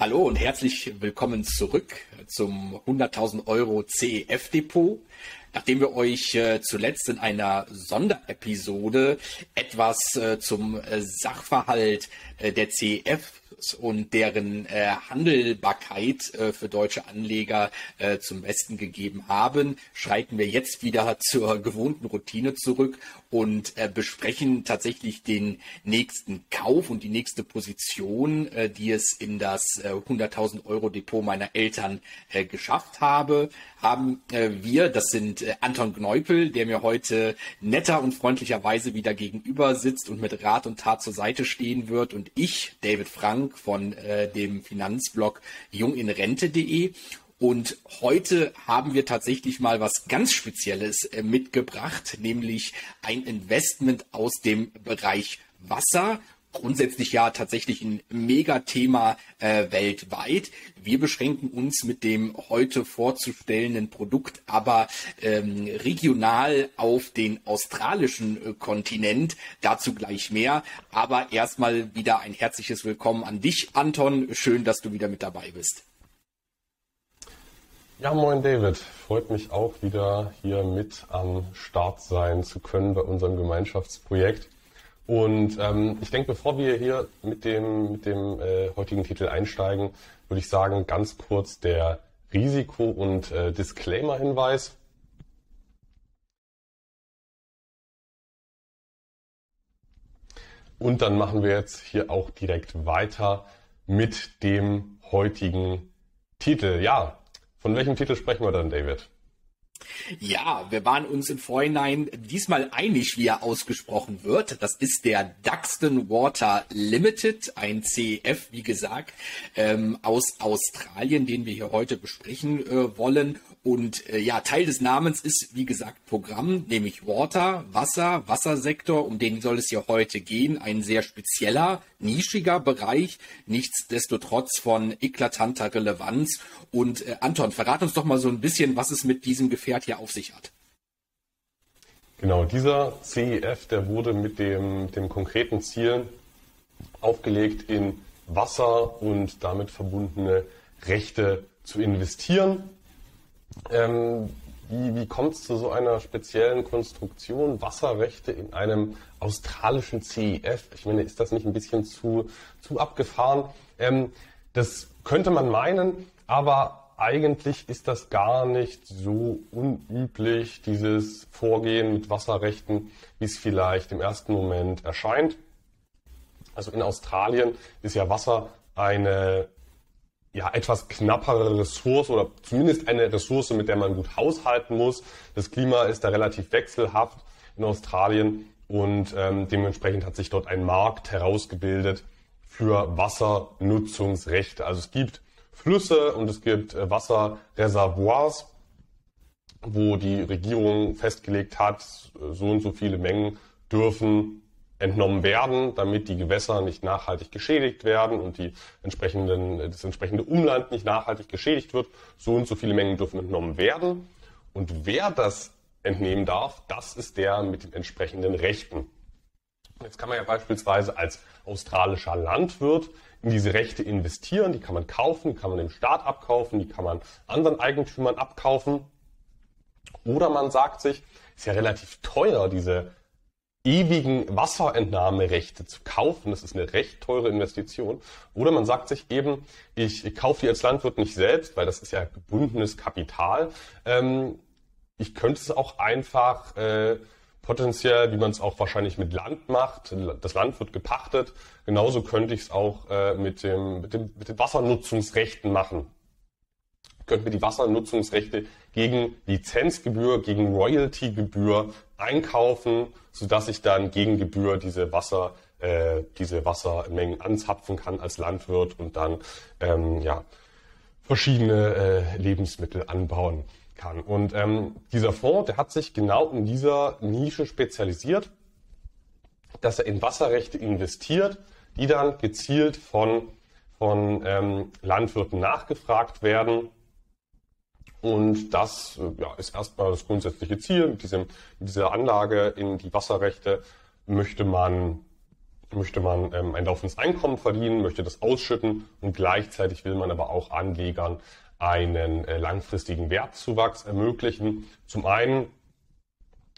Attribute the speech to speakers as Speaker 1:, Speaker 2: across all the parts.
Speaker 1: Hallo und herzlich willkommen zurück zum 100.000 Euro CEF Depot. Nachdem wir euch äh, zuletzt in einer Sonderepisode etwas äh, zum äh, Sachverhalt der CEF und deren äh, Handelbarkeit äh, für deutsche Anleger äh, zum Besten gegeben haben, schreiten wir jetzt wieder zur gewohnten Routine zurück und äh, besprechen tatsächlich den nächsten Kauf und die nächste Position, äh, die es in das äh, 100.000 Euro Depot meiner Eltern äh, geschafft habe, haben äh, wir, das sind äh, Anton Gneupel, der mir heute netter und freundlicherweise wieder gegenüber sitzt und mit Rat und Tat zur Seite stehen wird und ich, David Frank von äh, dem Finanzblog junginrente.de und heute haben wir tatsächlich mal was ganz Spezielles äh, mitgebracht, nämlich ein Investment aus dem Bereich Wasser grundsätzlich ja tatsächlich ein Megathema äh, weltweit. Wir beschränken uns mit dem heute vorzustellenden Produkt aber ähm, regional auf den australischen äh, Kontinent. Dazu gleich mehr. Aber erstmal wieder ein herzliches Willkommen an dich, Anton. Schön, dass du wieder mit dabei bist.
Speaker 2: Ja, moin David. Freut mich auch wieder hier mit am Start sein zu können bei unserem Gemeinschaftsprojekt. Und ähm, ich denke, bevor wir hier mit dem, mit dem äh, heutigen Titel einsteigen, würde ich sagen, ganz kurz der Risiko- und äh, Disclaimer-Hinweis. Und dann machen wir jetzt hier auch direkt weiter mit dem heutigen Titel. Ja, von welchem Titel sprechen wir dann, David?
Speaker 1: Ja, wir waren uns im Vorhinein diesmal einig, wie er ausgesprochen wird. Das ist der Duxton Water Limited, ein CEF, wie gesagt, ähm, aus Australien, den wir hier heute besprechen äh, wollen. Und äh, ja, Teil des Namens ist, wie gesagt, Programm, nämlich Water, Wasser, Wassersektor, um den soll es ja heute gehen. Ein sehr spezieller, nischiger Bereich, nichtsdestotrotz von eklatanter Relevanz. Und äh, Anton, verrat uns doch mal so ein bisschen, was es mit diesem Gefährt hier auf sich hat.
Speaker 2: Genau, dieser CEF, der wurde mit dem, mit dem konkreten Ziel aufgelegt, in Wasser und damit verbundene Rechte zu investieren ähm, wie wie kommt es zu so einer speziellen Konstruktion Wasserrechte in einem australischen CEF? Ich meine, ist das nicht ein bisschen zu, zu abgefahren? Ähm, das könnte man meinen, aber eigentlich ist das gar nicht so unüblich, dieses Vorgehen mit Wasserrechten, wie es vielleicht im ersten Moment erscheint. Also in Australien ist ja Wasser eine ja, etwas knappere Ressource oder zumindest eine Ressource, mit der man gut haushalten muss. Das Klima ist da relativ wechselhaft in Australien und ähm, dementsprechend hat sich dort ein Markt herausgebildet für Wassernutzungsrechte. Also es gibt Flüsse und es gibt äh, Wasserreservoirs, wo die Regierung festgelegt hat, so und so viele Mengen dürfen entnommen werden, damit die Gewässer nicht nachhaltig geschädigt werden und die entsprechenden, das entsprechende Umland nicht nachhaltig geschädigt wird. So und so viele Mengen dürfen entnommen werden. Und wer das entnehmen darf, das ist der mit den entsprechenden Rechten. Jetzt kann man ja beispielsweise als australischer Landwirt in diese Rechte investieren, die kann man kaufen, die kann man dem Staat abkaufen, die kann man anderen Eigentümern abkaufen. Oder man sagt sich, ist ja relativ teuer, diese ewigen Wasserentnahmerechte zu kaufen. Das ist eine recht teure Investition. Oder man sagt sich eben, ich kaufe die als Landwirt nicht selbst, weil das ist ja gebundenes Kapital. Ähm, ich könnte es auch einfach äh, potenziell, wie man es auch wahrscheinlich mit Land macht, das Land wird gepachtet, genauso könnte ich es auch äh, mit, dem, mit, dem, mit den Wassernutzungsrechten machen. Könnten wir die Wassernutzungsrechte gegen Lizenzgebühr, gegen Royaltygebühr einkaufen, sodass ich dann gegen Gebühr diese Wasser, äh, diese Wassermengen anzapfen kann als Landwirt und dann ähm, ja, verschiedene äh, Lebensmittel anbauen kann. Und ähm, dieser Fonds, der hat sich genau in dieser Nische spezialisiert, dass er in Wasserrechte investiert, die dann gezielt von, von ähm, Landwirten nachgefragt werden und das ja, ist erstmal das grundsätzliche Ziel. Mit, diesem, mit dieser Anlage in die Wasserrechte möchte man möchte man ähm, ein laufendes Einkommen verdienen, möchte das ausschütten und gleichzeitig will man aber auch Anlegern einen äh, langfristigen Wertzuwachs ermöglichen. Zum einen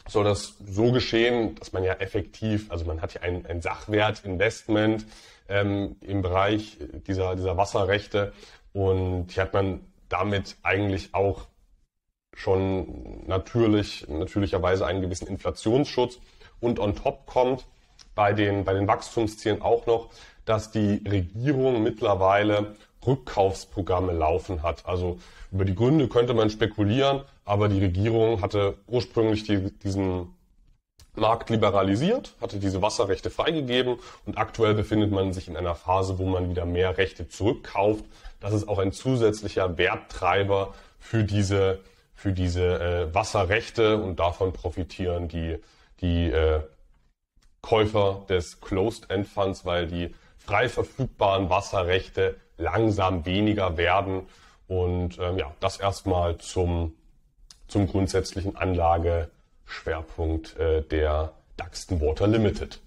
Speaker 2: soll das so geschehen, dass man ja effektiv, also man hat ja ein, ein Sachwertinvestment ähm, im Bereich dieser, dieser Wasserrechte und hier hat man damit eigentlich auch schon natürlich, natürlicherweise einen gewissen Inflationsschutz und on top kommt bei den, bei den Wachstumszielen auch noch, dass die Regierung mittlerweile Rückkaufsprogramme laufen hat. Also über die Gründe könnte man spekulieren, aber die Regierung hatte ursprünglich die, diesen Markt liberalisiert, hatte diese Wasserrechte freigegeben und aktuell befindet man sich in einer Phase, wo man wieder mehr Rechte zurückkauft. Das ist auch ein zusätzlicher Werttreiber für diese, für diese äh, Wasserrechte und davon profitieren die, die äh, Käufer des Closed-End Funds, weil die frei verfügbaren Wasserrechte langsam weniger werden. Und ähm, ja, das erstmal zum, zum grundsätzlichen Anlageschwerpunkt äh, der Daxton Water Limited.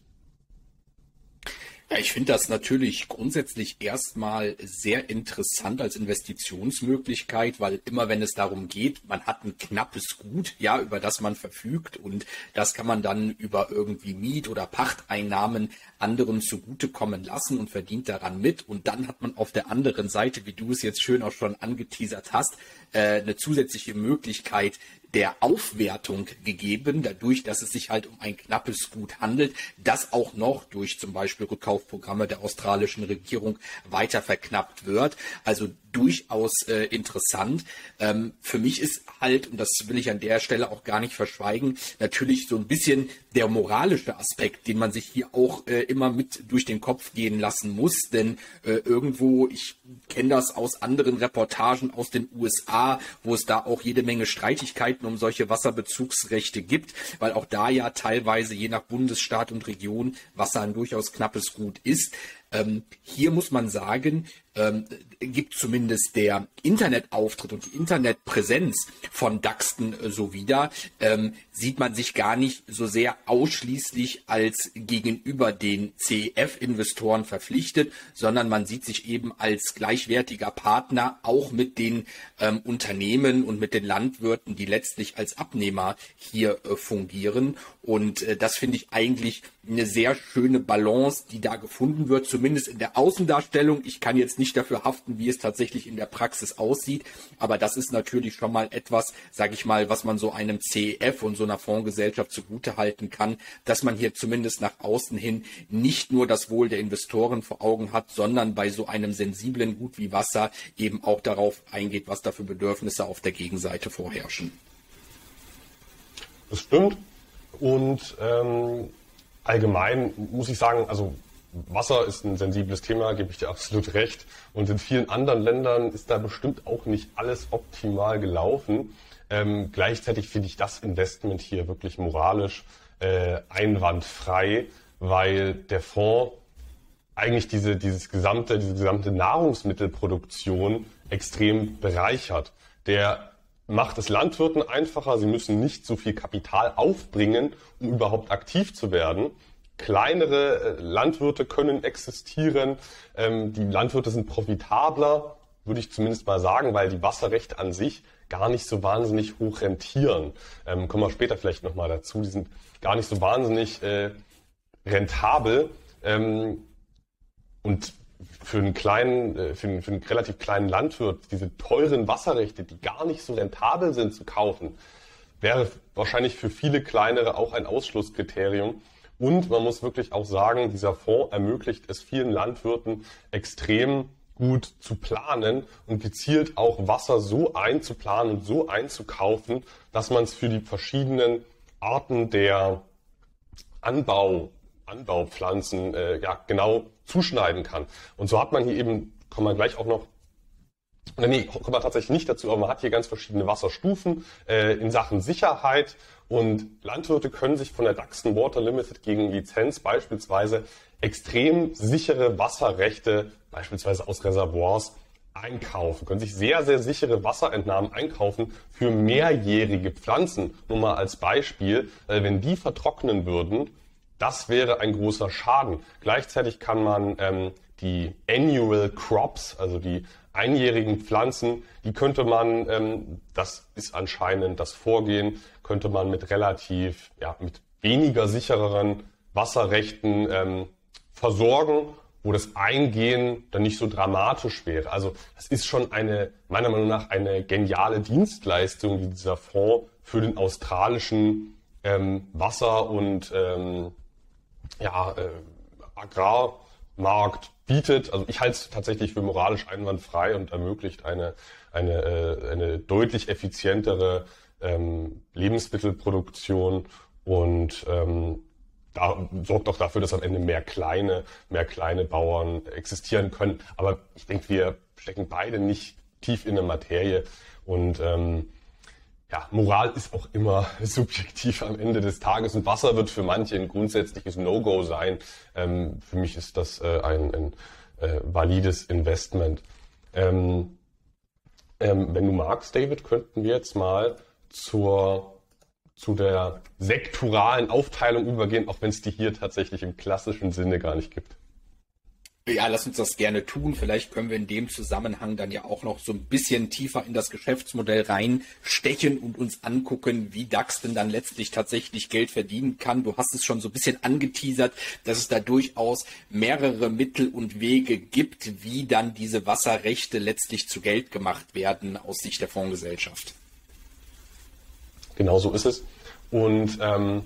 Speaker 1: Ja, ich finde das natürlich grundsätzlich erstmal sehr interessant als Investitionsmöglichkeit, weil immer wenn es darum geht, man hat ein knappes Gut, ja, über das man verfügt und das kann man dann über irgendwie Miet- oder Pachteinnahmen anderen zugutekommen lassen und verdient daran mit. Und dann hat man auf der anderen Seite, wie du es jetzt schön auch schon angeteasert hast, äh, eine zusätzliche Möglichkeit, der Aufwertung gegeben, dadurch, dass es sich halt um ein knappes Gut handelt, das auch noch durch zum Beispiel Rückkaufprogramme der australischen Regierung weiter verknappt wird. Also durchaus äh, interessant. Ähm, für mich ist halt, und das will ich an der Stelle auch gar nicht verschweigen, natürlich so ein bisschen der moralische Aspekt, den man sich hier auch äh, immer mit durch den Kopf gehen lassen muss. Denn äh, irgendwo, ich kenne das aus anderen Reportagen aus den USA, wo es da auch jede Menge Streitigkeiten um solche Wasserbezugsrechte gibt, weil auch da ja teilweise je nach Bundesstaat und Region Wasser ein durchaus knappes Gut ist. Ähm, hier muss man sagen, ähm, gibt zumindest der Internetauftritt und die Internetpräsenz von Daxton äh, so wieder, ähm, sieht man sich gar nicht so sehr ausschließlich als gegenüber den CEF-Investoren verpflichtet, sondern man sieht sich eben als gleichwertiger Partner auch mit den ähm, Unternehmen und mit den Landwirten, die letztlich als Abnehmer hier äh, fungieren. Und äh, das finde ich eigentlich eine sehr schöne Balance, die da gefunden wird, zumindest in der Außendarstellung. Ich kann jetzt nicht dafür haften, wie es tatsächlich in der Praxis aussieht, aber das ist natürlich schon mal etwas, sage ich mal, was man so einem CEF und so einer Fondsgesellschaft zugute halten kann, dass man hier zumindest nach außen hin nicht nur das Wohl der Investoren vor Augen hat, sondern bei so einem sensiblen Gut wie Wasser eben auch darauf eingeht, was da für Bedürfnisse auf der Gegenseite vorherrschen.
Speaker 2: Das stimmt. Und ähm, allgemein muss ich sagen, also Wasser ist ein sensibles Thema, gebe ich dir absolut recht. Und in vielen anderen Ländern ist da bestimmt auch nicht alles optimal gelaufen. Ähm, gleichzeitig finde ich das Investment hier wirklich moralisch äh, einwandfrei, weil der Fonds eigentlich diese, dieses gesamte, diese gesamte Nahrungsmittelproduktion extrem bereichert. Der macht es Landwirten einfacher, sie müssen nicht so viel Kapital aufbringen, um überhaupt aktiv zu werden kleinere äh, Landwirte können existieren. Ähm, die Landwirte sind profitabler, würde ich zumindest mal sagen, weil die Wasserrechte an sich gar nicht so wahnsinnig hoch rentieren. Ähm, kommen wir später vielleicht nochmal dazu. Die sind gar nicht so wahnsinnig äh, rentabel. Ähm, und für einen kleinen, äh, für einen, für einen relativ kleinen Landwirt diese teuren Wasserrechte, die gar nicht so rentabel sind zu kaufen, wäre wahrscheinlich für viele kleinere auch ein Ausschlusskriterium. Und man muss wirklich auch sagen, dieser Fonds ermöglicht es vielen Landwirten extrem gut zu planen und gezielt auch Wasser so einzuplanen und so einzukaufen, dass man es für die verschiedenen Arten der Anbau, Anbaupflanzen äh, ja, genau zuschneiden kann. Und so hat man hier eben, kommen wir gleich auch noch Nee, kommen wir tatsächlich nicht dazu, aber man hat hier ganz verschiedene Wasserstufen äh, in Sachen Sicherheit und Landwirte können sich von der Daxton Water Limited gegen Lizenz beispielsweise extrem sichere Wasserrechte, beispielsweise aus Reservoirs, einkaufen, können sich sehr, sehr sichere Wasserentnahmen einkaufen für mehrjährige Pflanzen. Nur mal als Beispiel, wenn die vertrocknen würden, Das wäre ein großer Schaden. Gleichzeitig kann man ähm, die Annual Crops, also die einjährigen Pflanzen, die könnte man, ähm, das ist anscheinend das Vorgehen, könnte man mit relativ, ja, mit weniger sichereren Wasserrechten ähm, versorgen, wo das Eingehen dann nicht so dramatisch wäre. Also das ist schon eine, meiner Meinung nach, eine geniale Dienstleistung, die dieser Fonds für den australischen ähm, Wasser- und ähm, ja, äh, Agrarmarkt bietet. Also ich halte es tatsächlich für moralisch einwandfrei und ermöglicht eine, eine, äh, eine deutlich effizientere ähm, Lebensmittelproduktion und ähm, da, sorgt auch dafür, dass am Ende mehr kleine, mehr kleine Bauern existieren können. Aber ich denke, wir stecken beide nicht tief in der Materie und ähm, ja, Moral ist auch immer subjektiv am Ende des Tages und Wasser wird für manche ein grundsätzliches No-Go sein. Ähm, für mich ist das äh, ein, ein äh, valides Investment. Ähm, ähm, wenn du magst, David, könnten wir jetzt mal zur, zu der sektoralen Aufteilung übergehen, auch wenn es die hier tatsächlich im klassischen Sinne gar nicht gibt.
Speaker 1: Ja, lass uns das gerne tun. Vielleicht können wir in dem Zusammenhang dann ja auch noch so ein bisschen tiefer in das Geschäftsmodell reinstechen und uns angucken, wie DAX denn dann letztlich tatsächlich Geld verdienen kann. Du hast es schon so ein bisschen angeteasert, dass es da durchaus mehrere Mittel und Wege gibt, wie dann diese Wasserrechte letztlich zu Geld gemacht werden aus Sicht der Fondsgesellschaft.
Speaker 2: Genau so ist es. Und ähm,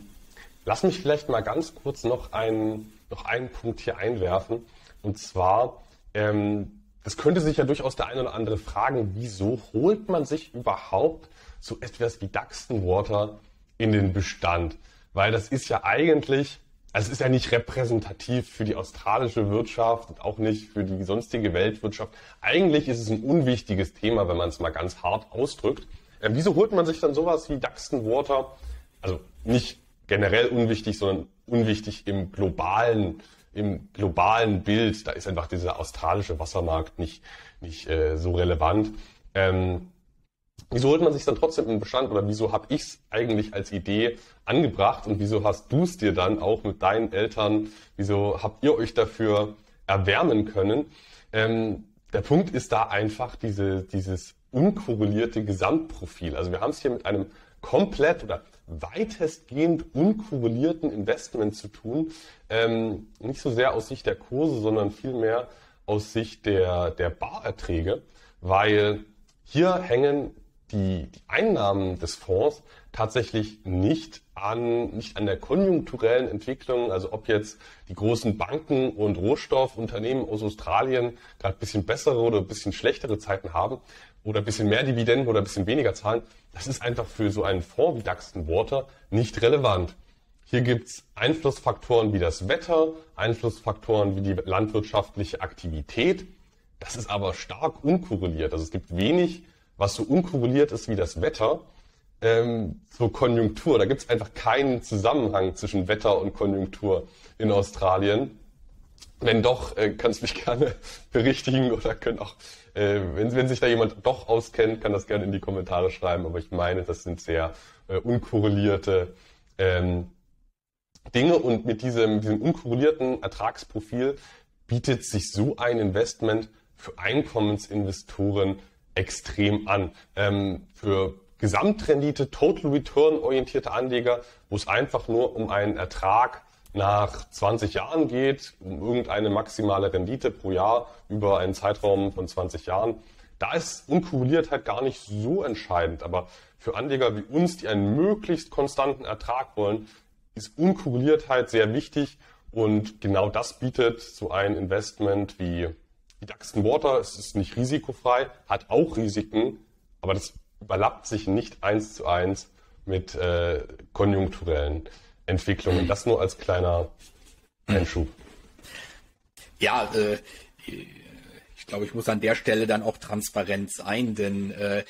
Speaker 2: lass mich vielleicht mal ganz kurz noch einen, noch einen Punkt hier einwerfen. Und zwar, ähm, das könnte sich ja durchaus der eine oder andere fragen, wieso holt man sich überhaupt so etwas wie Duxton Water in den Bestand? Weil das ist ja eigentlich, also es ist ja nicht repräsentativ für die australische Wirtschaft und auch nicht für die sonstige Weltwirtschaft. Eigentlich ist es ein unwichtiges Thema, wenn man es mal ganz hart ausdrückt. Äh, wieso holt man sich dann sowas wie Duxton Water? Also nicht generell unwichtig, sondern unwichtig im globalen im globalen Bild, da ist einfach dieser australische Wassermarkt nicht, nicht äh, so relevant. Ähm, wieso holt man sich dann trotzdem im Bestand oder wieso habe ich es eigentlich als Idee angebracht und wieso hast du es dir dann auch mit deinen Eltern, wieso habt ihr euch dafür erwärmen können? Ähm, der Punkt ist da einfach diese, dieses unkorrelierte Gesamtprofil. Also wir haben es hier mit einem komplett oder weitestgehend unkorrelierten Investment zu tun. Ähm, nicht so sehr aus Sicht der Kurse, sondern vielmehr aus Sicht der, der Barerträge, weil hier hängen die, die Einnahmen des Fonds tatsächlich nicht an, nicht an der konjunkturellen Entwicklung, also ob jetzt die großen Banken und Rohstoffunternehmen aus Australien gerade ein bisschen bessere oder ein bisschen schlechtere Zeiten haben, oder ein bisschen mehr Dividenden oder ein bisschen weniger zahlen, das ist einfach für so einen Fonds wie Duxton Water nicht relevant. Hier gibt's Einflussfaktoren wie das Wetter, Einflussfaktoren wie die landwirtschaftliche Aktivität. Das ist aber stark unkorreliert. Also es gibt wenig, was so unkorreliert ist wie das Wetter ähm, zur Konjunktur. Da gibt's einfach keinen Zusammenhang zwischen Wetter und Konjunktur in Australien. Wenn doch, äh, kannst du mich gerne berichtigen oder können auch äh, wenn, wenn sich da jemand doch auskennt, kann das gerne in die Kommentare schreiben, aber ich meine, das sind sehr äh, unkorrelierte ähm, Dinge und mit diesem, diesem unkorrelierten Ertragsprofil bietet sich so ein Investment für Einkommensinvestoren extrem an. Ähm, für Gesamtrendite, Total Return orientierte Anleger, wo es einfach nur um einen Ertrag nach 20 Jahren geht, um irgendeine maximale Rendite pro Jahr über einen Zeitraum von 20 Jahren, da ist Unkorreliertheit halt gar nicht so entscheidend. Aber für Anleger wie uns, die einen möglichst konstanten Ertrag wollen, ist Unkorreliertheit halt sehr wichtig. Und genau das bietet so ein Investment wie, wie Duxton Water. Es ist nicht risikofrei, hat auch Risiken, aber das überlappt sich nicht eins zu eins mit äh, konjunkturellen Entwicklungen. Das nur als kleiner Einschub.
Speaker 1: Ja, äh, ich glaube, ich muss an der Stelle dann auch transparent sein, denn äh,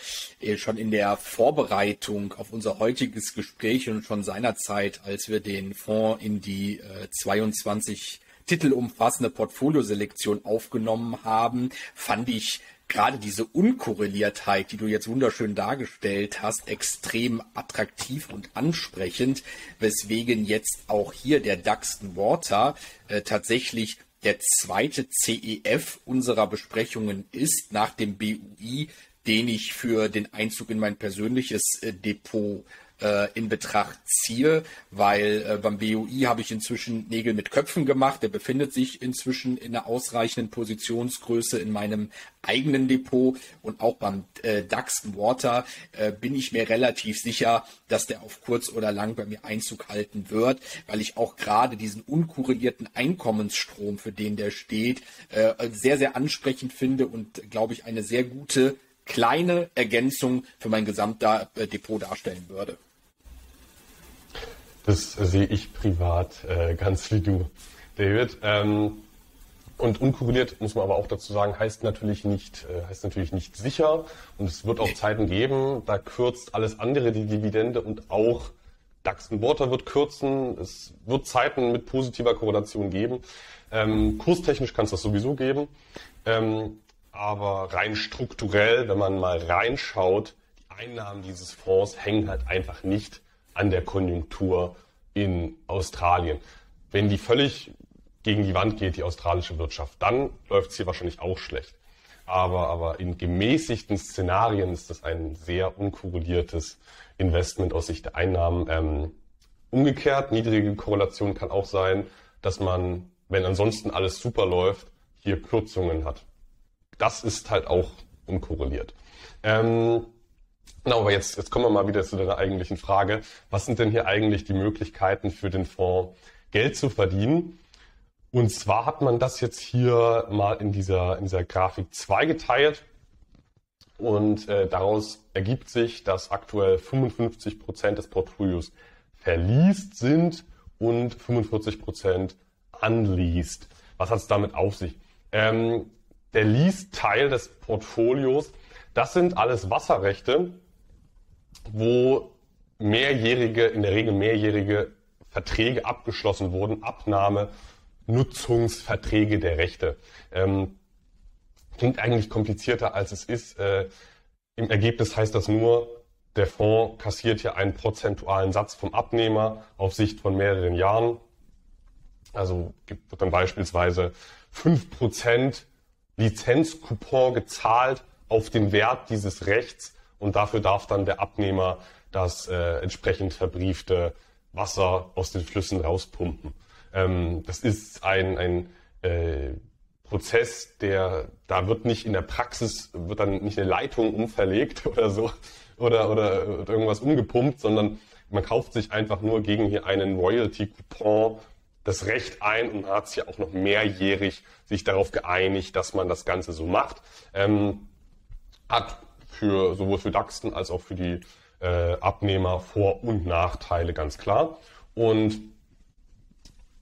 Speaker 1: schon in der Vorbereitung auf unser heutiges Gespräch und schon seinerzeit, als wir den Fonds in die äh, 22 titelumfassende Portfolioselektion aufgenommen haben, fand ich gerade diese Unkorreliertheit, die du jetzt wunderschön dargestellt hast, extrem attraktiv und ansprechend, weswegen jetzt auch hier der Duxton Water äh, tatsächlich der zweite CEF unserer Besprechungen ist nach dem BUI, den ich für den Einzug in mein persönliches äh, Depot äh, in Betracht ziehe, weil äh, beim BUI habe ich inzwischen Nägel mit Köpfen gemacht. Der befindet sich inzwischen in einer ausreichenden Positionsgröße in meinem eigenen Depot und auch beim äh, DAX Water äh, bin ich mir relativ sicher, dass der auf kurz oder lang bei mir Einzug halten wird, weil ich auch gerade diesen unkorrelierten Einkommensstrom, für den der steht, äh, sehr, sehr ansprechend finde und glaube ich eine sehr gute kleine Ergänzung für mein Gesamtdepot darstellen würde.
Speaker 2: Das sehe ich privat äh, ganz wie du, David. Ähm, und unkorreliert muss man aber auch dazu sagen, heißt natürlich nicht, äh, heißt natürlich nicht sicher. Und es wird auch Zeiten geben, da kürzt alles andere die Dividende und auch DAX und Water wird kürzen. Es wird Zeiten mit positiver Korrelation geben. Ähm, kurstechnisch kann es das sowieso geben. Ähm, aber rein strukturell, wenn man mal reinschaut, die Einnahmen dieses Fonds hängen halt einfach nicht an der Konjunktur in Australien. Wenn die völlig gegen die Wand geht, die australische Wirtschaft, dann läuft es hier wahrscheinlich auch schlecht. Aber, aber in gemäßigten Szenarien ist das ein sehr unkorreliertes Investment aus Sicht der Einnahmen. Ähm, umgekehrt, niedrige Korrelation kann auch sein, dass man, wenn ansonsten alles super läuft, hier Kürzungen hat das ist halt auch unkorreliert. Ähm, Genau, aber jetzt, jetzt kommen wir mal wieder zu deiner eigentlichen Frage. Was sind denn hier eigentlich die Möglichkeiten für den Fonds, Geld zu verdienen? Und zwar hat man das jetzt hier mal in dieser, in dieser Grafik zweigeteilt. Und äh, daraus ergibt sich, dass aktuell 55 Prozent des Portfolios verliest sind und 45 Prozent unleased. Was hat es damit auf sich? Ähm, der Lease-Teil des Portfolios, das sind alles Wasserrechte, wo mehrjährige, in der Regel mehrjährige Verträge abgeschlossen wurden, Abnahme, Nutzungsverträge der Rechte. Ähm, klingt eigentlich komplizierter, als es ist. Äh, Im Ergebnis heißt das nur, der Fonds kassiert hier einen prozentualen Satz vom Abnehmer auf Sicht von mehreren Jahren. Also gibt dann beispielsweise fünf Prozent Lizenzcoupon gezahlt auf den Wert dieses Rechts und dafür darf dann der Abnehmer das äh, entsprechend verbriefte Wasser aus den Flüssen rauspumpen. Ähm, das ist ein, ein äh, Prozess, der da wird nicht in der Praxis wird dann nicht eine Leitung umverlegt oder so oder oder irgendwas umgepumpt, sondern man kauft sich einfach nur gegen hier einen Royalty Coupon das Recht ein und hat sich auch noch mehrjährig sich darauf geeinigt, dass man das Ganze so macht. Ähm, hat für sowohl für Daxton als auch für die äh, Abnehmer Vor- und Nachteile ganz klar. Und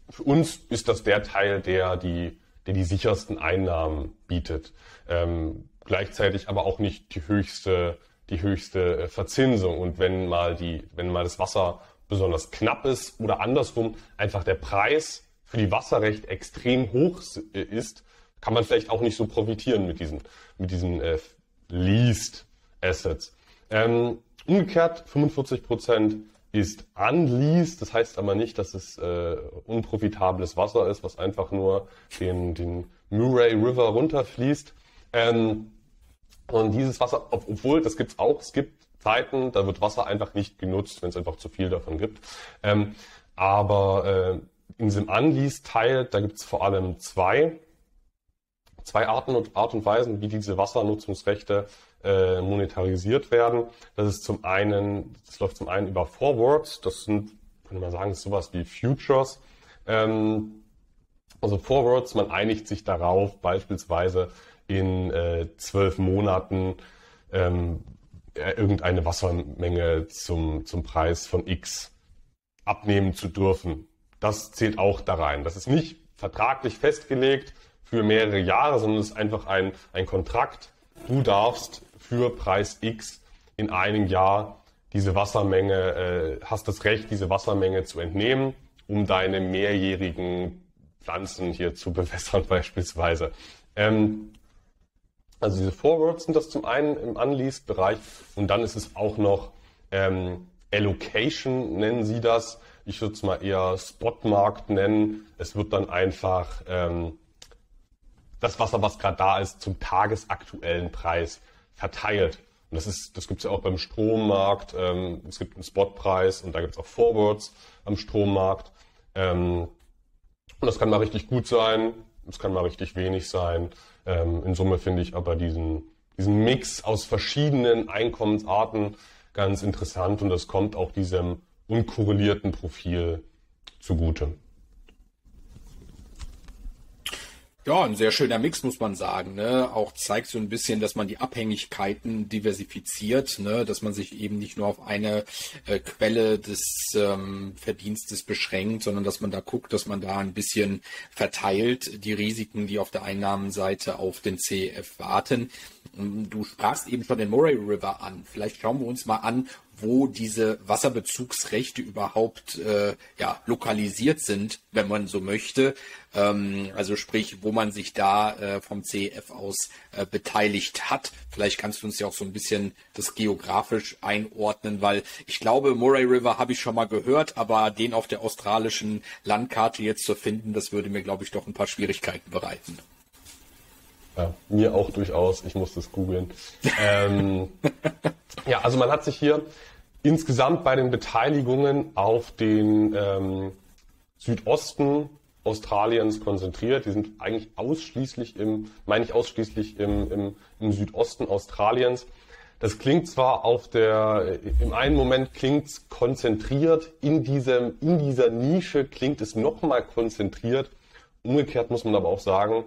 Speaker 2: für uns ist das der Teil, der die, der die sichersten Einnahmen bietet. Ähm, gleichzeitig aber auch nicht die höchste, die höchste äh, Verzinsung. Und wenn mal die, wenn mal das Wasser besonders knapp ist oder andersrum einfach der Preis für die Wasserrecht extrem hoch äh, ist, kann man vielleicht auch nicht so profitieren mit diesen, mit diesen äh, Leased Assets. Ähm, umgekehrt 45 Prozent ist unleased, das heißt aber nicht, dass es äh, unprofitables Wasser ist, was einfach nur den, den Murray River runterfließt. Ähm, und dieses Wasser, obwohl, das gibt's auch, es gibt Zeiten, da wird Wasser einfach nicht genutzt, wenn es einfach zu viel davon gibt. Ähm, aber äh, in diesem Unleased-Teil, da gibt es vor allem zwei, zwei Arten und Art und Weisen, wie diese Wassernutzungsrechte äh, monetarisiert werden. Das ist zum einen, das läuft zum einen über Forwards, das sind, könnte man sagen, sowas wie Futures. Ähm, also Forwards, man einigt sich darauf, beispielsweise in äh, zwölf Monaten ähm, äh, irgendeine Wassermenge zum, zum Preis von X abnehmen zu dürfen. Das zählt auch da rein. Das ist nicht vertraglich festgelegt für mehrere Jahre, sondern es ist einfach ein, ein Kontrakt. Du darfst für Preis X in einem Jahr diese Wassermenge, äh, hast das Recht, diese Wassermenge zu entnehmen, um deine mehrjährigen Pflanzen hier zu bewässern beispielsweise. Ähm, also diese Forwards sind das zum einen im Unleased-Bereich und dann ist es auch noch ähm, Allocation, nennen sie das. Ich würde es mal eher Spotmarkt nennen. Es wird dann einfach ähm, das Wasser, was gerade da ist, zum tagesaktuellen Preis verteilt. Und das ist, das gibt es ja auch beim Strommarkt. Ähm, es gibt einen Spotpreis und da gibt es auch Forwards am Strommarkt. Ähm, und das kann mal richtig gut sein, es kann mal richtig wenig sein. Ähm, in Summe finde ich aber diesen, diesen Mix aus verschiedenen Einkommensarten ganz interessant und das kommt auch diesem unkorrelierten Profil zugute.
Speaker 1: Ja, ein sehr schöner Mix, muss man sagen. Ne? Auch zeigt so ein bisschen, dass man die Abhängigkeiten diversifiziert, ne? dass man sich eben nicht nur auf eine äh, Quelle des ähm, Verdienstes beschränkt, sondern dass man da guckt, dass man da ein bisschen verteilt die Risiken, die auf der Einnahmenseite auf den CEF warten. Du sprachst eben schon den Murray River an. Vielleicht schauen wir uns mal an, wo diese Wasserbezugsrechte überhaupt äh, ja, lokalisiert sind, wenn man so möchte. Ähm, also sprich, wo man sich da äh, vom CEF aus äh, beteiligt hat. Vielleicht kannst du uns ja auch so ein bisschen das geografisch einordnen, weil ich glaube, Murray River habe ich schon mal gehört, aber den auf der australischen Landkarte jetzt zu finden, das würde mir, glaube ich, doch ein paar Schwierigkeiten bereiten.
Speaker 2: Ja, mir auch durchaus. Ich muss das googeln. ähm, ja, also man hat sich hier insgesamt bei den Beteiligungen auf den ähm, Südosten Australiens konzentriert. Die sind eigentlich ausschließlich im, meine ich ausschließlich im, im, im Südosten Australiens. Das klingt zwar auf der, im einen Moment klingt konzentriert, in diesem, in dieser Nische klingt es nochmal konzentriert. Umgekehrt muss man aber auch sagen,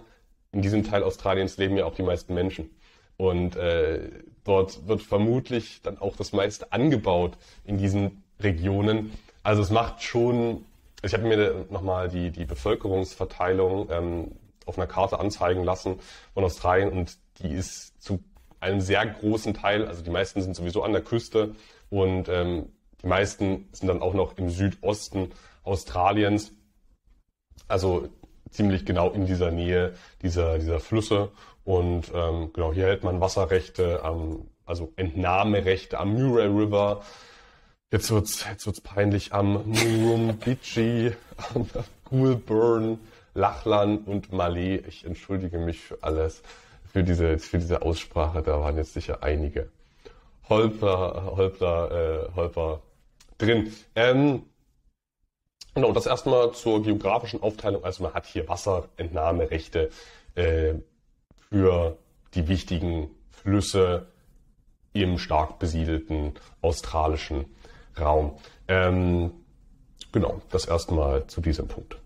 Speaker 2: in diesem Teil Australiens leben ja auch die meisten Menschen. Und äh, dort wird vermutlich dann auch das meiste angebaut in diesen Regionen. Also es macht schon ich habe mir nochmal die, die Bevölkerungsverteilung ähm, auf einer Karte anzeigen lassen von Australien und die ist zu einem sehr großen Teil, also die meisten sind sowieso an der Küste und ähm, die meisten sind dann auch noch im Südosten Australiens, also ziemlich genau in dieser Nähe dieser, dieser Flüsse und ähm, genau hier hält man Wasserrechte, am, also Entnahmerechte am Murray River, Jetzt wird's, jetzt wird's peinlich am Murrumbidgee, am Goulburn, Lachlan und Malé. Ich entschuldige mich für alles, für diese, für diese Aussprache. Da waren jetzt sicher einige Holper, Holper, äh, Holper drin. Ähm, genau, das erstmal zur geografischen Aufteilung. Also man hat hier Wasserentnahmerechte äh, für die wichtigen Flüsse im stark besiedelten australischen Raum. Ähm, genau, das erste Mal zu diesem Punkt.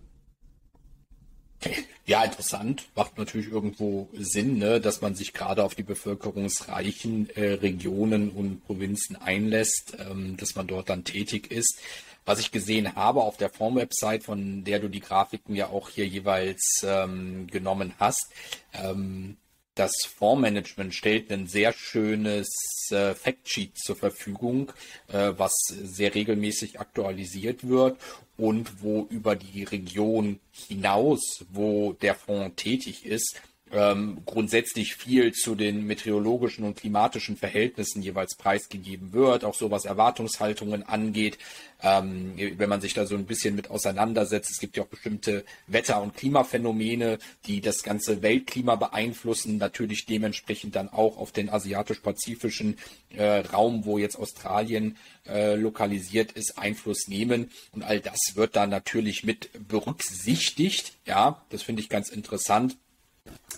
Speaker 1: Ja, interessant. Macht natürlich irgendwo Sinn, ne, dass man sich gerade auf die bevölkerungsreichen äh, Regionen und Provinzen einlässt, ähm, dass man dort dann tätig ist. Was ich gesehen habe auf der Form-Website, von der du die Grafiken ja auch hier jeweils ähm, genommen hast, ähm, das Fondsmanagement stellt ein sehr schönes äh, Factsheet zur Verfügung, äh, was sehr regelmäßig aktualisiert wird und wo über die Region hinaus, wo der Fonds tätig ist, ähm, grundsätzlich viel zu den meteorologischen und klimatischen Verhältnissen jeweils preisgegeben wird, auch so was Erwartungshaltungen angeht. Ähm, wenn man sich da so ein bisschen mit auseinandersetzt, es gibt ja auch bestimmte Wetter- und Klimaphänomene, die das ganze Weltklima beeinflussen, natürlich dementsprechend dann auch auf den asiatisch-pazifischen äh, Raum, wo jetzt Australien äh, lokalisiert ist, Einfluss nehmen. Und all das wird da natürlich mit berücksichtigt. Ja, das finde ich ganz interessant.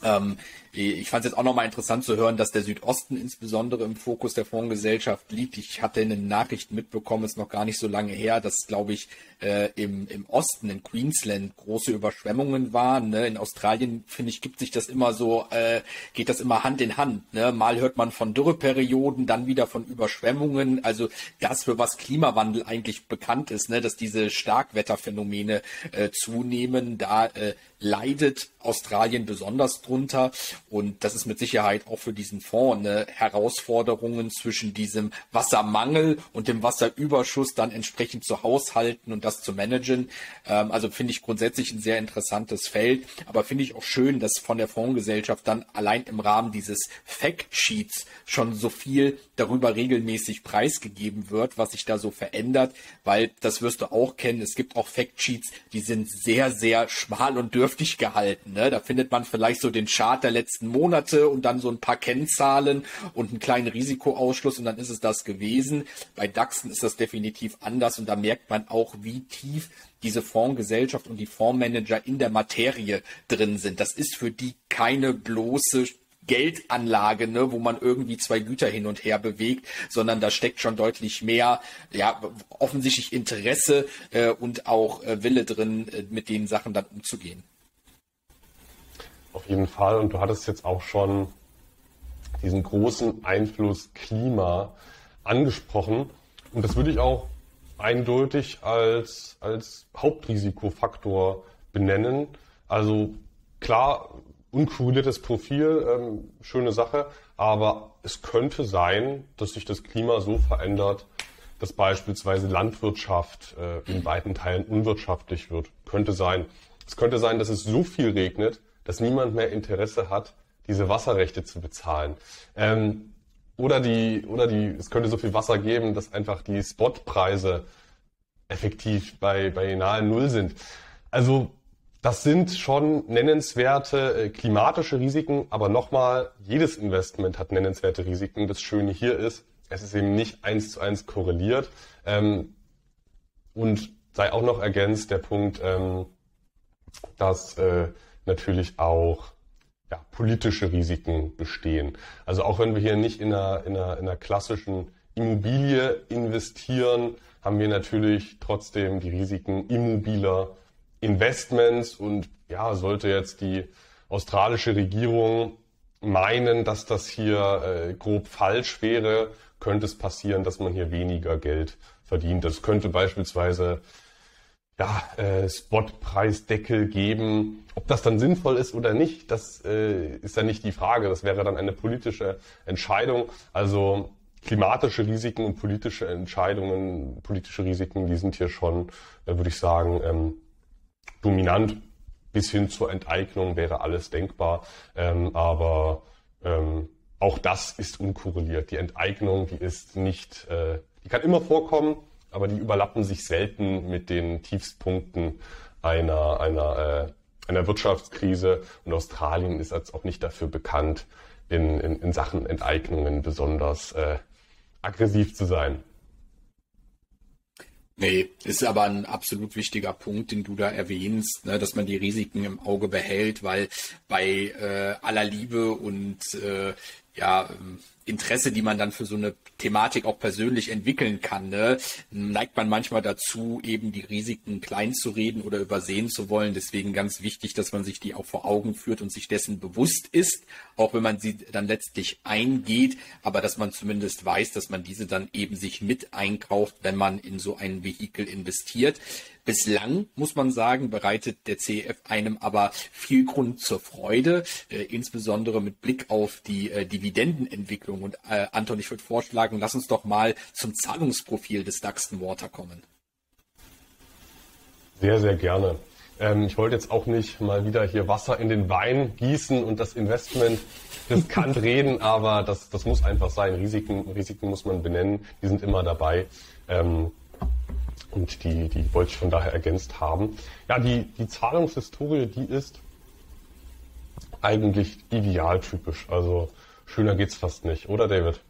Speaker 1: Ähm, ich fand es jetzt auch nochmal interessant zu hören, dass der Südosten insbesondere im Fokus der Fondsgesellschaft liegt. Ich hatte eine Nachricht mitbekommen, ist noch gar nicht so lange her, dass, glaube ich, äh, im, im Osten, in Queensland, große Überschwemmungen waren. Ne? In Australien, finde ich, gibt sich das immer so, äh, geht das immer Hand in Hand. Ne? Mal hört man von Dürreperioden, dann wieder von Überschwemmungen. Also das, für was Klimawandel eigentlich bekannt ist, ne? dass diese Starkwetterphänomene äh, zunehmen, da äh, leidet Australien besonders besonders drunter. Und das ist mit Sicherheit auch für diesen Fonds eine Herausforderung zwischen diesem Wassermangel und dem Wasserüberschuss dann entsprechend zu haushalten und das zu managen. Ähm, also finde ich grundsätzlich ein sehr interessantes Feld, aber finde ich auch schön, dass von der Fondsgesellschaft dann allein im Rahmen dieses Factsheets schon so viel darüber regelmäßig preisgegeben wird, was sich da so verändert, weil das wirst du auch kennen. Es gibt auch Factsheets, die sind sehr, sehr schmal und dürftig gehalten. Ne? Da findet man vielleicht so den Chart der letzten Monate und dann so ein paar Kennzahlen und einen kleinen Risikoausschluss und dann ist es das gewesen. Bei DAXen ist das definitiv anders und da merkt man auch, wie tief diese Fondsgesellschaft und die Fondsmanager in der Materie drin sind. Das ist für die keine bloße Geldanlage, ne, wo man irgendwie zwei Güter hin und her bewegt, sondern da steckt schon deutlich mehr, ja, offensichtlich Interesse äh, und auch äh, Wille drin, äh, mit den Sachen dann umzugehen.
Speaker 2: Jeden Fall. Und du hattest jetzt auch schon diesen großen Einfluss Klima angesprochen. Und das würde ich auch eindeutig als, als Hauptrisikofaktor benennen. Also klar, unkorreliertes Profil, ähm, schöne Sache, aber es könnte sein, dass sich das Klima so verändert, dass beispielsweise Landwirtschaft äh, in weiten Teilen unwirtschaftlich wird. Könnte sein. Es könnte sein, dass es so viel regnet, dass niemand mehr Interesse hat, diese Wasserrechte zu bezahlen. Ähm, oder die, oder die, es könnte so viel Wasser geben, dass einfach die Spotpreise effektiv bei, bei nahe Null sind. Also das sind schon nennenswerte äh, klimatische Risiken, aber nochmal, jedes Investment hat nennenswerte Risiken. Das Schöne hier ist, es ist eben nicht eins zu eins korreliert. Ähm, und sei auch noch ergänzt der Punkt, ähm, dass äh, natürlich auch ja, politische Risiken bestehen. Also auch wenn wir hier nicht in einer, in einer, in einer klassischen Immobilie investieren, haben wir natürlich trotzdem die Risiken immobiler Investments und ja, sollte jetzt die australische Regierung meinen, dass das hier äh, grob falsch wäre, könnte es passieren, dass man hier weniger Geld verdient. Das könnte beispielsweise ja, äh, Spotpreisdeckel geben. Ob das dann sinnvoll ist oder nicht, das äh, ist ja nicht die Frage. Das wäre dann eine politische Entscheidung. Also klimatische Risiken und politische Entscheidungen, politische Risiken, die sind hier schon, äh, würde ich sagen, ähm, dominant bis hin zur Enteignung wäre alles denkbar. Ähm, aber ähm, auch das ist unkorreliert. Die Enteignung, die ist nicht, äh, die kann immer vorkommen, aber die überlappen sich selten mit den Tiefstpunkten einer, einer, äh, einer Wirtschaftskrise. Und Australien ist jetzt auch nicht dafür bekannt, in, in, in Sachen Enteignungen besonders äh, aggressiv zu sein.
Speaker 1: Nee, ist aber ein absolut wichtiger Punkt, den du da erwähnst, ne, dass man die Risiken im Auge behält, weil bei äh, aller Liebe und äh, ja, Interesse, die man dann für so eine Thematik auch persönlich entwickeln kann, ne, neigt man manchmal dazu, eben die Risiken klein zu reden oder übersehen zu wollen. Deswegen ganz wichtig, dass man sich die auch vor Augen führt und sich dessen bewusst ist, auch wenn man sie dann letztlich eingeht, aber dass man zumindest weiß, dass man diese dann eben sich mit einkauft, wenn man in so ein Vehikel investiert. Bislang, muss man sagen, bereitet der CEF einem aber viel Grund zur Freude, äh, insbesondere mit Blick auf die äh, Dividendenentwicklung. Und äh, Anton, ich würde vorschlagen, lass uns doch mal zum Zahlungsprofil des Daxton Water kommen.
Speaker 2: Sehr, sehr gerne. Ähm, ich wollte jetzt auch nicht mal wieder hier Wasser in den Wein gießen und das Investment riskant reden, aber das, das muss einfach sein. Risiken, Risiken muss man benennen, die sind immer dabei. Ähm, und die, die wollte ich von daher ergänzt haben. Ja, die, die Zahlungshistorie, die ist eigentlich idealtypisch. Also schöner geht's fast nicht, oder David?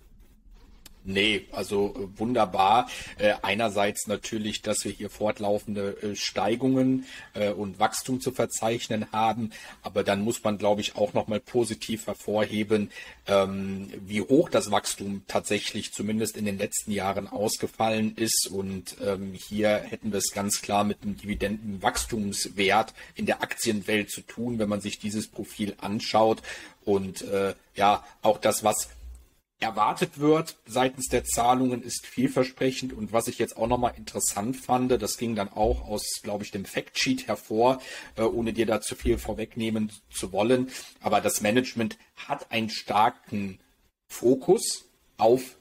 Speaker 1: Nee, also äh, wunderbar. Äh, einerseits natürlich, dass wir hier fortlaufende äh, Steigungen äh, und Wachstum zu verzeichnen haben, aber dann muss man, glaube ich, auch nochmal positiv hervorheben, ähm, wie hoch das Wachstum tatsächlich zumindest in den letzten Jahren ausgefallen ist. Und ähm, hier hätten wir es ganz klar mit einem Dividendenwachstumswert in der Aktienwelt zu tun, wenn man sich dieses Profil anschaut. Und äh, ja, auch das, was erwartet wird seitens der Zahlungen ist vielversprechend. Und was ich jetzt auch nochmal interessant fand, das ging dann auch aus, glaube ich, dem Factsheet hervor, äh, ohne dir da zu viel vorwegnehmen zu wollen, aber das Management hat einen starken Fokus auf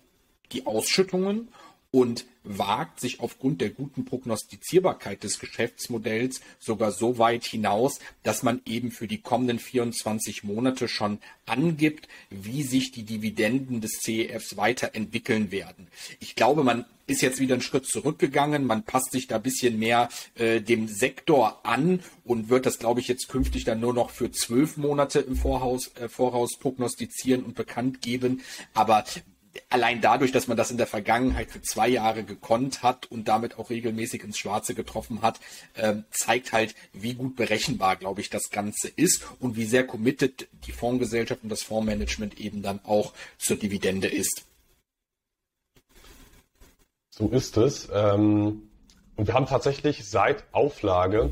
Speaker 1: die Ausschüttungen und wagt sich aufgrund der guten Prognostizierbarkeit des Geschäftsmodells sogar so weit hinaus, dass man eben für die kommenden 24 Monate schon angibt, wie sich die Dividenden des CEFs weiterentwickeln werden. Ich glaube, man ist jetzt wieder einen Schritt zurückgegangen. Man passt sich da ein bisschen mehr äh, dem Sektor an und wird das, glaube ich, jetzt künftig dann nur noch für zwölf Monate im Voraus, äh, Voraus prognostizieren und bekannt geben. Aber allein dadurch, dass man das in der Vergangenheit für zwei Jahre gekonnt hat und damit auch regelmäßig ins Schwarze getroffen hat, äh, zeigt halt, wie gut berechenbar, glaube ich, das Ganze ist und wie sehr committed die Fondsgesellschaft und das Fondsmanagement eben dann auch zur Dividende ist.
Speaker 2: So ist es. Ähm, und wir haben tatsächlich seit Auflage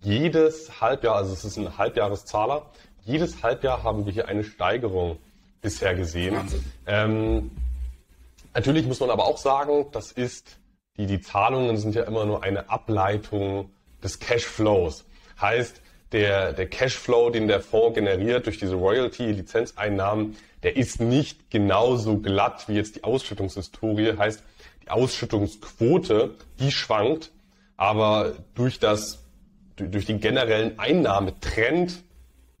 Speaker 2: jedes Halbjahr, also es ist ein Halbjahreszahler, jedes Halbjahr haben wir hier eine Steigerung bisher gesehen. Ähm, natürlich muss man aber auch sagen, das ist, die, die Zahlungen sind ja immer nur eine Ableitung des Cashflows. Heißt, der, der Cashflow, den der Fonds generiert durch diese Royalty-Lizenzeinnahmen, der ist nicht genauso glatt wie jetzt die Ausschüttungshistorie. Heißt, die Ausschüttungsquote, die schwankt, aber durch das, durch den generellen Einnahmetrend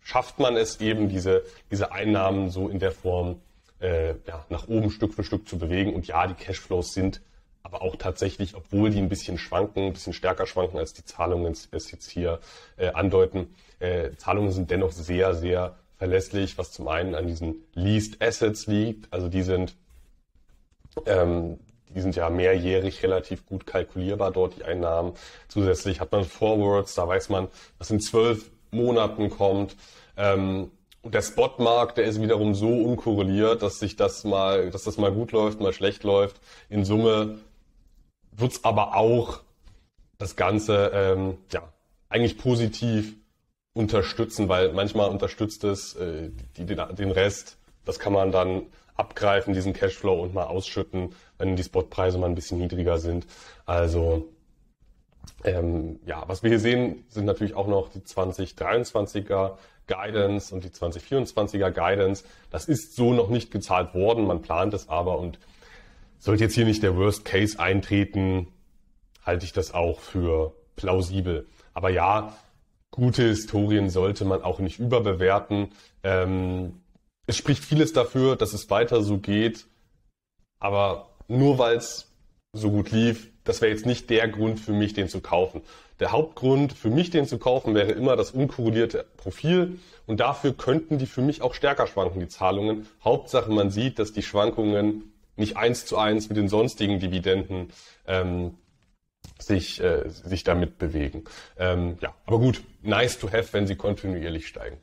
Speaker 2: schafft man es eben, diese, diese Einnahmen so in der Form äh, ja, nach oben Stück für Stück zu bewegen. Und ja, die Cashflows sind aber auch tatsächlich, obwohl die ein bisschen schwanken, ein bisschen stärker schwanken, als die Zahlungen es jetzt hier äh, andeuten, äh, Zahlungen sind dennoch sehr, sehr verlässlich, was zum einen an diesen Leased Assets liegt. Also die sind, ähm, die sind ja mehrjährig relativ gut kalkulierbar dort, die Einnahmen. Zusätzlich hat man Forwards, da weiß man, was in zwölf Monaten kommt. Ähm, und der Spotmarkt, der ist wiederum so unkorreliert, dass sich das mal, dass das mal gut läuft, mal schlecht läuft. In Summe wird's aber auch das Ganze ähm, ja eigentlich positiv unterstützen, weil manchmal unterstützt es äh, die, den, den Rest. Das kann man dann abgreifen, diesen Cashflow und mal ausschütten, wenn die Spotpreise mal ein bisschen niedriger sind. Also ähm, ja, was wir hier sehen, sind natürlich auch noch die 2023er Guidance und die 2024er Guidance. Das ist so noch nicht gezahlt worden, man plant es aber und sollte jetzt hier nicht der Worst Case eintreten, halte ich das auch für plausibel. Aber ja, gute Historien sollte man auch nicht überbewerten. Ähm, es spricht vieles dafür, dass es weiter so geht, aber nur weil es so gut lief, das wäre jetzt nicht der Grund für mich, den zu kaufen. Der Hauptgrund für mich, den zu kaufen, wäre immer das unkorrelierte Profil. Und dafür könnten die für mich auch stärker schwanken, die Zahlungen. Hauptsache, man sieht, dass die Schwankungen nicht eins zu eins mit den sonstigen Dividenden ähm, sich, äh, sich damit bewegen. Ähm, ja, aber gut, nice to have, wenn sie kontinuierlich steigen.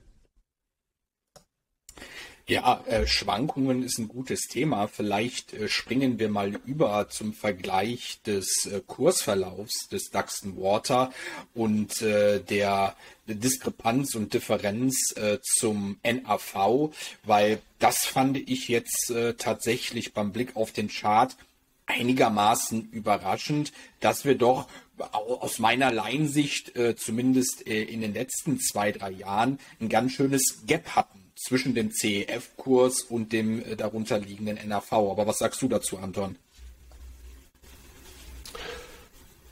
Speaker 1: Ja, äh, Schwankungen ist ein gutes Thema. Vielleicht äh, springen wir mal über zum Vergleich des äh, Kursverlaufs des Duxton Water und äh, der Diskrepanz und Differenz äh, zum NAV, weil das fand ich jetzt äh, tatsächlich beim Blick auf den Chart einigermaßen überraschend, dass wir doch aus meiner Laiensicht äh, zumindest äh, in den letzten zwei, drei Jahren ein ganz schönes Gap hatten zwischen dem CEF-Kurs und dem äh, darunter liegenden NAV. Aber was sagst du dazu, Anton?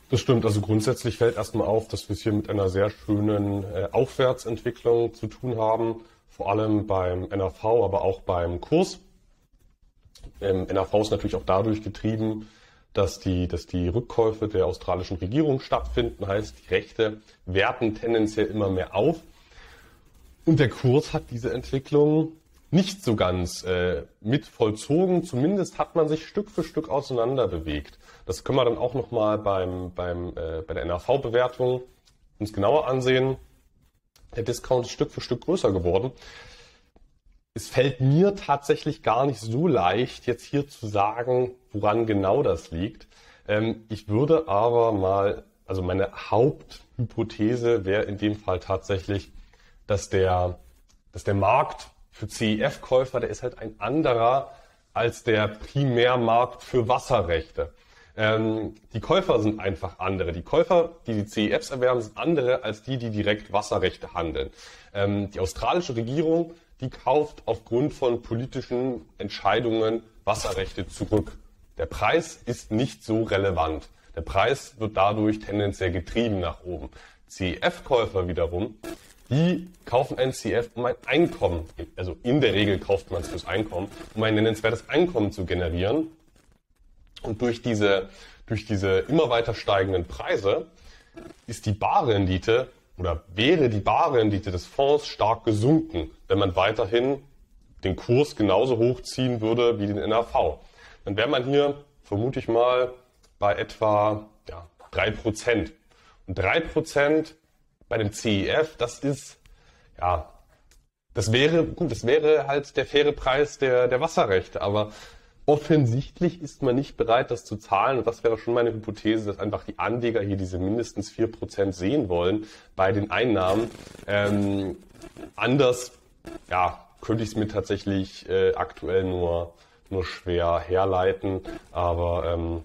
Speaker 2: Das stimmt. Also grundsätzlich fällt erstmal auf, dass wir es hier mit einer sehr schönen äh, Aufwärtsentwicklung zu tun haben. Vor allem beim NAV, aber auch beim Kurs. Ähm, NAV ist natürlich auch dadurch getrieben, dass die, dass die Rückkäufe der australischen Regierung stattfinden. Heißt, die Rechte werten tendenziell immer mehr auf. Und der Kurs hat diese Entwicklung nicht so ganz äh, mit vollzogen. Zumindest hat man sich Stück für Stück auseinander bewegt. Das können wir dann auch nochmal beim, beim, äh, bei der NAV-Bewertung uns genauer ansehen. Der Discount ist Stück für Stück größer geworden. Es fällt mir tatsächlich gar nicht so leicht, jetzt hier zu sagen, woran genau das liegt. Ähm, ich würde aber mal, also meine Haupthypothese wäre in dem Fall tatsächlich, dass der, dass der Markt für CEF-Käufer, der ist halt ein anderer als der Primärmarkt für Wasserrechte. Ähm, die Käufer sind einfach andere. Die Käufer, die die CEFs erwerben, sind andere als die, die direkt Wasserrechte handeln. Ähm, die australische Regierung, die kauft aufgrund von politischen Entscheidungen Wasserrechte zurück. Der Preis ist nicht so relevant. Der Preis wird dadurch tendenziell getrieben nach oben. CEF-Käufer wiederum, die kaufen ein CF, um ein Einkommen, also in der Regel kauft man es fürs Einkommen, um ein nennenswertes Einkommen zu generieren. Und durch diese, durch diese immer weiter steigenden Preise ist die Barrendite oder wäre die Barrendite des Fonds stark gesunken, wenn man weiterhin den Kurs genauso hochziehen würde wie den NAV. Dann wäre man hier, vermute ich mal, bei etwa ja, 3%. Und 3% bei dem CEF, das ist, ja, das wäre, gut, das wäre halt der faire Preis der, der Wasserrechte, aber offensichtlich ist man nicht bereit, das zu zahlen. Und das wäre schon meine Hypothese, dass einfach die Anleger hier diese mindestens 4% sehen wollen bei den Einnahmen. Ähm, anders, ja, könnte ich es mir tatsächlich äh, aktuell nur, nur schwer herleiten. Aber ähm,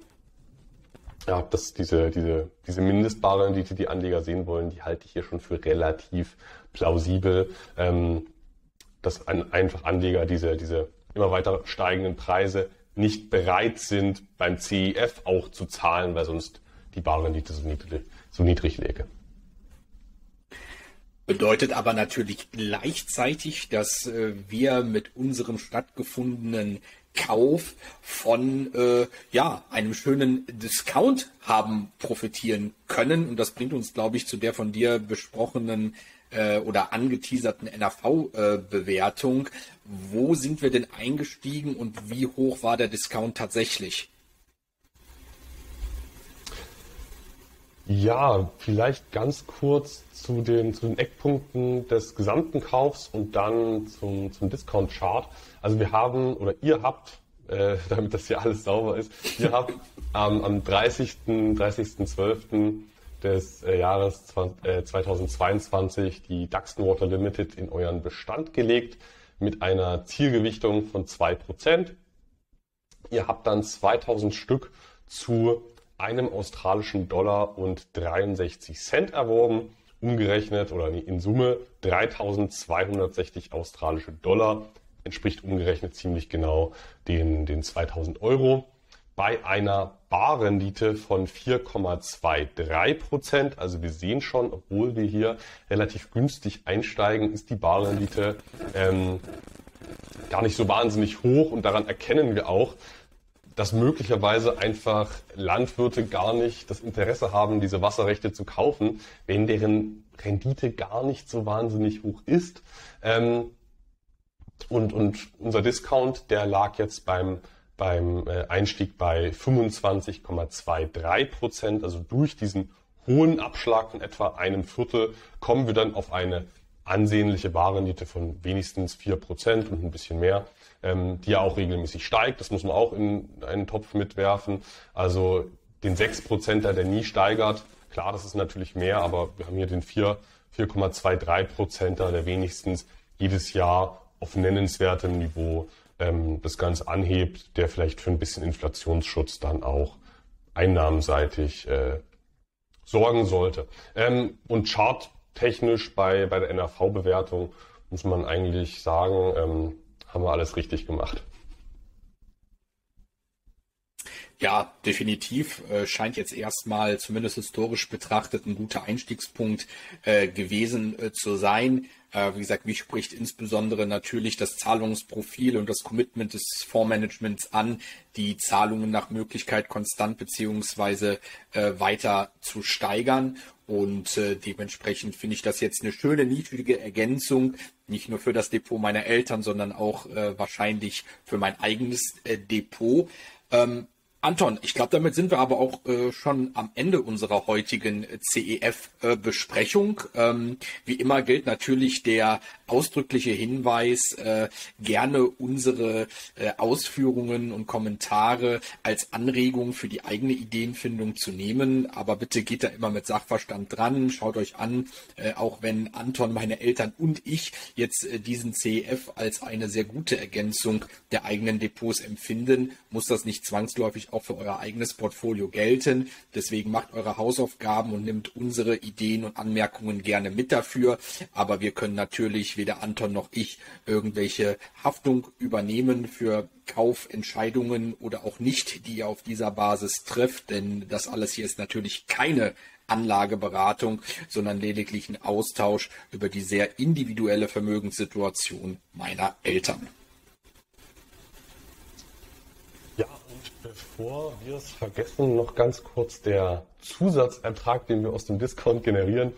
Speaker 2: ja, dass diese, diese, diese Mindestbarrendite, die Anleger sehen wollen, die halte ich hier schon für relativ plausibel. Ähm, dass ein, einfach Anleger diese, diese immer weiter steigenden Preise nicht bereit sind, beim CEF auch zu zahlen, weil sonst die Barrendite so niedrig, so niedrig läge.
Speaker 1: Bedeutet aber natürlich gleichzeitig, dass äh, wir mit unserem stattgefundenen Kauf von äh, ja einem schönen Discount haben profitieren können und das bringt uns, glaube ich, zu der von dir besprochenen äh, oder angeteaserten NAV-Bewertung. Äh, Wo sind wir denn eingestiegen und wie hoch war der Discount tatsächlich?
Speaker 2: Ja, vielleicht ganz kurz zu den, zu den Eckpunkten des gesamten Kaufs und dann zum, zum Discount-Chart. Also wir haben, oder ihr habt, äh, damit das hier alles sauber ist, ihr habt ähm, am 30.12. 30 des äh, Jahres 20, äh, 2022 die Duxton Water Limited in euren Bestand gelegt mit einer Zielgewichtung von 2%. Ihr habt dann 2000 Stück zu einem australischen Dollar und 63 Cent erworben, umgerechnet oder in Summe 3260 australische Dollar, entspricht umgerechnet ziemlich genau den, den 2000 Euro. Bei einer Barrendite von 4,23 Prozent. Also wir sehen schon, obwohl wir hier relativ günstig einsteigen, ist die Barrendite ähm, gar nicht so wahnsinnig hoch. Und daran erkennen wir auch, dass möglicherweise einfach Landwirte gar nicht das Interesse haben, diese Wasserrechte zu kaufen, wenn deren Rendite gar nicht so wahnsinnig hoch ist. Ähm, und, und unser Discount, der lag jetzt beim beim äh, Einstieg bei 25,23 Prozent. Also durch diesen hohen Abschlag von etwa einem Viertel kommen wir dann auf eine ansehnliche Barrendite von wenigstens vier Prozent und ein bisschen mehr, ähm, die ja auch regelmäßig steigt. Das muss man auch in einen Topf mitwerfen. Also den 6 Prozenter, der nie steigert, klar, das ist natürlich mehr, aber wir haben hier den 4, 4,23 Prozenter, der wenigstens jedes Jahr auf nennenswertem Niveau ähm, das Ganze anhebt, der vielleicht für ein bisschen Inflationsschutz dann auch einnahmenseitig äh, sorgen sollte. Ähm, und charttechnisch bei, bei der NAV-Bewertung muss man eigentlich sagen, ähm, haben wir alles richtig gemacht.
Speaker 1: Ja, definitiv. Äh, scheint jetzt erstmal, zumindest historisch betrachtet, ein guter Einstiegspunkt äh, gewesen äh, zu sein. Äh, wie gesagt, mich spricht insbesondere natürlich das Zahlungsprofil und das Commitment des Fondsmanagements an, die Zahlungen nach Möglichkeit konstant beziehungsweise äh, weiter zu steigern. Und äh, dementsprechend finde ich das jetzt eine schöne, niedrige Ergänzung, nicht nur für das Depot meiner Eltern, sondern auch äh, wahrscheinlich für mein eigenes äh, Depot. Ähm, Anton, ich glaube, damit sind wir aber auch äh, schon am Ende unserer heutigen CEF-Besprechung. Äh, ähm, wie immer gilt natürlich der ausdrückliche Hinweis, äh, gerne unsere äh, Ausführungen und Kommentare als Anregung für die eigene Ideenfindung zu nehmen. Aber bitte geht da immer mit Sachverstand dran, schaut euch an, äh, auch wenn Anton, meine Eltern und ich jetzt äh, diesen CEF als eine sehr gute Ergänzung der eigenen Depots empfinden, muss das nicht zwangsläufig auch für euer eigenes Portfolio gelten. Deswegen macht eure Hausaufgaben und nimmt unsere Ideen und Anmerkungen gerne mit dafür. Aber wir können natürlich weder Anton noch ich irgendwelche Haftung übernehmen für Kaufentscheidungen oder auch nicht, die ihr auf dieser Basis trifft. Denn das alles hier ist natürlich keine Anlageberatung, sondern lediglich ein Austausch über die sehr individuelle Vermögenssituation meiner Eltern.
Speaker 2: Bevor wir es vergessen, noch ganz kurz der Zusatzertrag, den wir aus dem Discount generieren,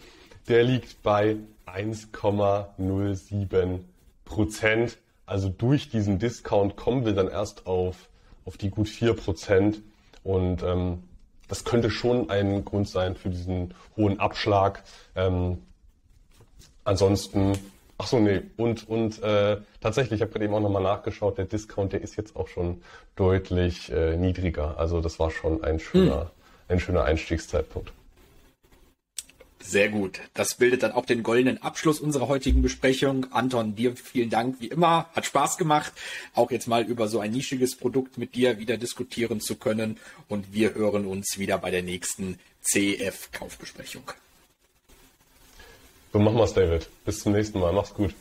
Speaker 2: der liegt bei 1,07 Prozent. Also durch diesen Discount kommen wir dann erst auf, auf die gut 4 Prozent. Und ähm, das könnte schon ein Grund sein für diesen hohen Abschlag. Ähm, ansonsten Ach so, nee. Und, und äh, tatsächlich, ich habe gerade eben auch nochmal nachgeschaut, der Discount, der ist jetzt auch schon deutlich äh, niedriger. Also das war schon ein schöner, hm. ein schöner Einstiegszeitpunkt.
Speaker 1: Sehr gut. Das bildet dann auch den goldenen Abschluss unserer heutigen Besprechung. Anton, dir vielen Dank wie immer. Hat Spaß gemacht, auch jetzt mal über so ein nischiges Produkt mit dir wieder diskutieren zu können. Und wir hören uns wieder bei der nächsten CF Kaufbesprechung.
Speaker 2: So machen wir's, David. Bis zum nächsten Mal. Mach's gut.